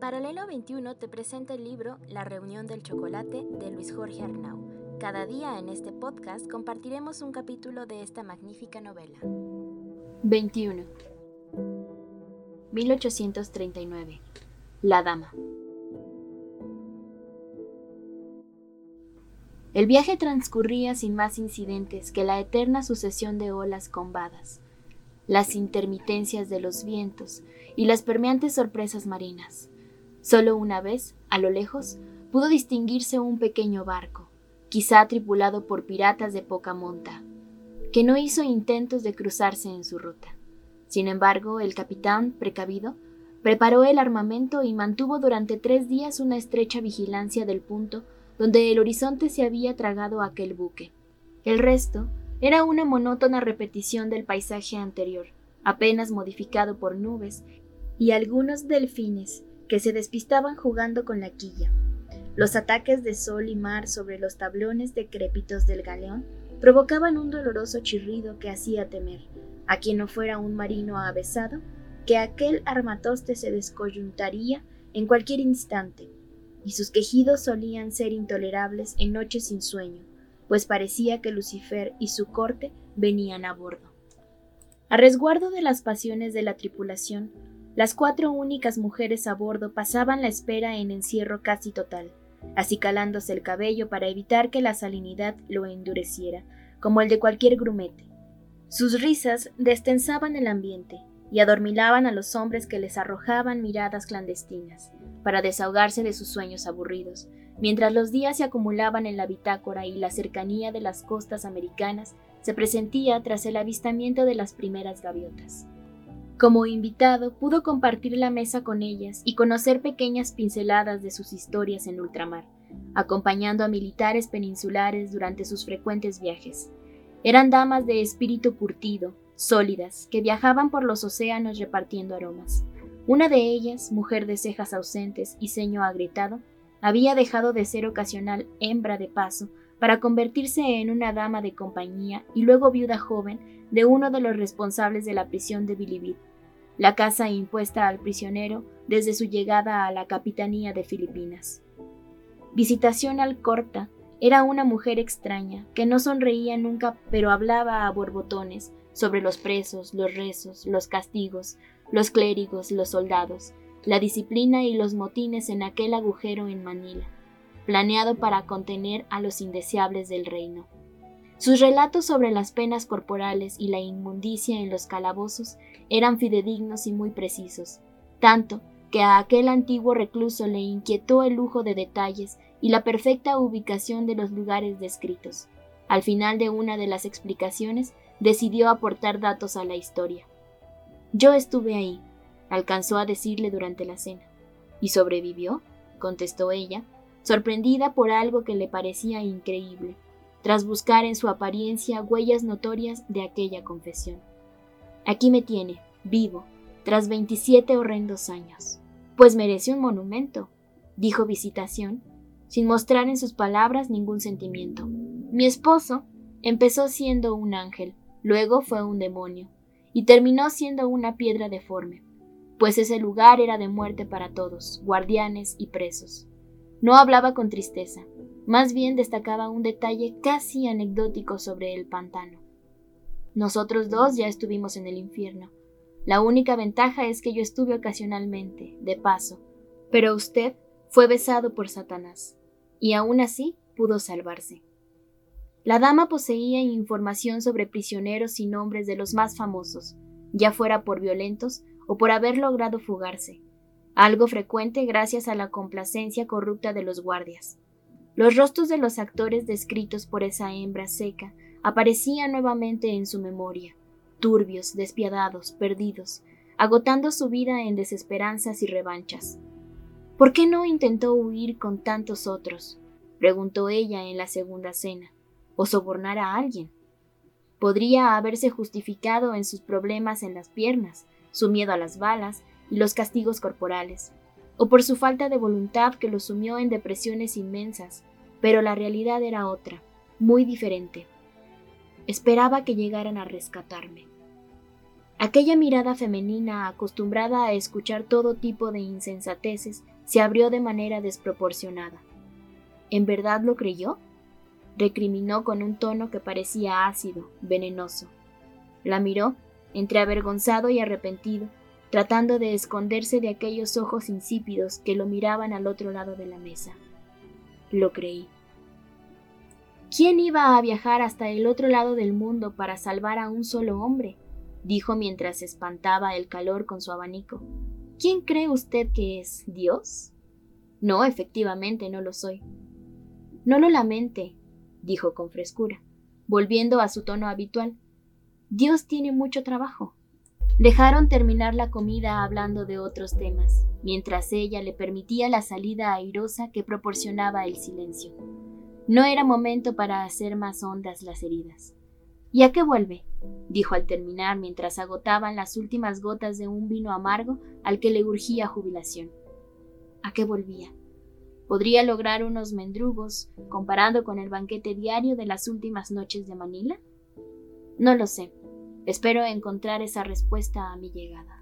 Paralelo 21 te presenta el libro La reunión del chocolate de Luis Jorge Arnau. Cada día en este podcast compartiremos un capítulo de esta magnífica novela. 21. 1839. La Dama. El viaje transcurría sin más incidentes que la eterna sucesión de olas combadas, las intermitencias de los vientos y las permeantes sorpresas marinas. Solo una vez, a lo lejos, pudo distinguirse un pequeño barco, quizá tripulado por piratas de poca monta, que no hizo intentos de cruzarse en su ruta. Sin embargo, el capitán, precavido, preparó el armamento y mantuvo durante tres días una estrecha vigilancia del punto donde el horizonte se había tragado aquel buque. El resto era una monótona repetición del paisaje anterior, apenas modificado por nubes y algunos delfines que se despistaban jugando con la quilla. Los ataques de sol y mar sobre los tablones decrépitos del galeón provocaban un doloroso chirrido que hacía temer, a quien no fuera un marino avesado, que aquel armatoste se descoyuntaría en cualquier instante, y sus quejidos solían ser intolerables en noches sin sueño, pues parecía que Lucifer y su corte venían a bordo. A resguardo de las pasiones de la tripulación, las cuatro únicas mujeres a bordo pasaban la espera en encierro casi total, acicalándose el cabello para evitar que la salinidad lo endureciera, como el de cualquier grumete. Sus risas destensaban el ambiente y adormilaban a los hombres que les arrojaban miradas clandestinas, para desahogarse de sus sueños aburridos, mientras los días se acumulaban en la bitácora y la cercanía de las costas americanas se presentía tras el avistamiento de las primeras gaviotas. Como invitado pudo compartir la mesa con ellas y conocer pequeñas pinceladas de sus historias en ultramar, acompañando a militares peninsulares durante sus frecuentes viajes. Eran damas de espíritu curtido, sólidas, que viajaban por los océanos repartiendo aromas. Una de ellas, mujer de cejas ausentes y ceño agrietado, había dejado de ser ocasional hembra de paso para convertirse en una dama de compañía y luego viuda joven de uno de los responsables de la prisión de Bilibid, la casa impuesta al prisionero desde su llegada a la capitanía de Filipinas. Visitación al corta era una mujer extraña que no sonreía nunca pero hablaba a borbotones sobre los presos, los rezos, los castigos, los clérigos, los soldados, la disciplina y los motines en aquel agujero en Manila, planeado para contener a los indeseables del reino. Sus relatos sobre las penas corporales y la inmundicia en los calabozos eran fidedignos y muy precisos, tanto que a aquel antiguo recluso le inquietó el lujo de detalles y la perfecta ubicación de los lugares descritos. Al final de una de las explicaciones, decidió aportar datos a la historia. Yo estuve ahí, alcanzó a decirle durante la cena. ¿Y sobrevivió? contestó ella, sorprendida por algo que le parecía increíble, tras buscar en su apariencia huellas notorias de aquella confesión. Aquí me tiene, vivo, tras veintisiete horrendos años. Pues merece un monumento, dijo Visitación, sin mostrar en sus palabras ningún sentimiento. Mi esposo empezó siendo un ángel, luego fue un demonio, y terminó siendo una piedra deforme pues ese lugar era de muerte para todos, guardianes y presos. No hablaba con tristeza, más bien destacaba un detalle casi anecdótico sobre el pantano. Nosotros dos ya estuvimos en el infierno. La única ventaja es que yo estuve ocasionalmente, de paso, pero usted fue besado por Satanás, y aún así pudo salvarse. La dama poseía información sobre prisioneros y nombres de los más famosos, ya fuera por violentos o por haber logrado fugarse, algo frecuente gracias a la complacencia corrupta de los guardias. Los rostros de los actores descritos por esa hembra seca aparecían nuevamente en su memoria, turbios, despiadados, perdidos, agotando su vida en desesperanzas y revanchas. ¿Por qué no intentó huir con tantos otros? preguntó ella en la segunda cena, o sobornar a alguien. Podría haberse justificado en sus problemas en las piernas, su miedo a las balas y los castigos corporales, o por su falta de voluntad que lo sumió en depresiones inmensas, pero la realidad era otra, muy diferente. Esperaba que llegaran a rescatarme. Aquella mirada femenina, acostumbrada a escuchar todo tipo de insensateces, se abrió de manera desproporcionada. ¿En verdad lo creyó? recriminó con un tono que parecía ácido, venenoso. La miró, entre avergonzado y arrepentido, tratando de esconderse de aquellos ojos insípidos que lo miraban al otro lado de la mesa. Lo creí. ¿Quién iba a viajar hasta el otro lado del mundo para salvar a un solo hombre? dijo mientras espantaba el calor con su abanico. ¿Quién cree usted que es? ¿Dios? No, efectivamente no lo soy. No lo lamente, dijo con frescura, volviendo a su tono habitual. Dios tiene mucho trabajo. Dejaron terminar la comida hablando de otros temas, mientras ella le permitía la salida airosa que proporcionaba el silencio. No era momento para hacer más hondas las heridas. ¿Y a qué vuelve? dijo al terminar mientras agotaban las últimas gotas de un vino amargo al que le urgía jubilación. ¿A qué volvía? ¿Podría lograr unos mendrugos comparando con el banquete diario de las últimas noches de Manila? No lo sé. Espero encontrar esa respuesta a mi llegada.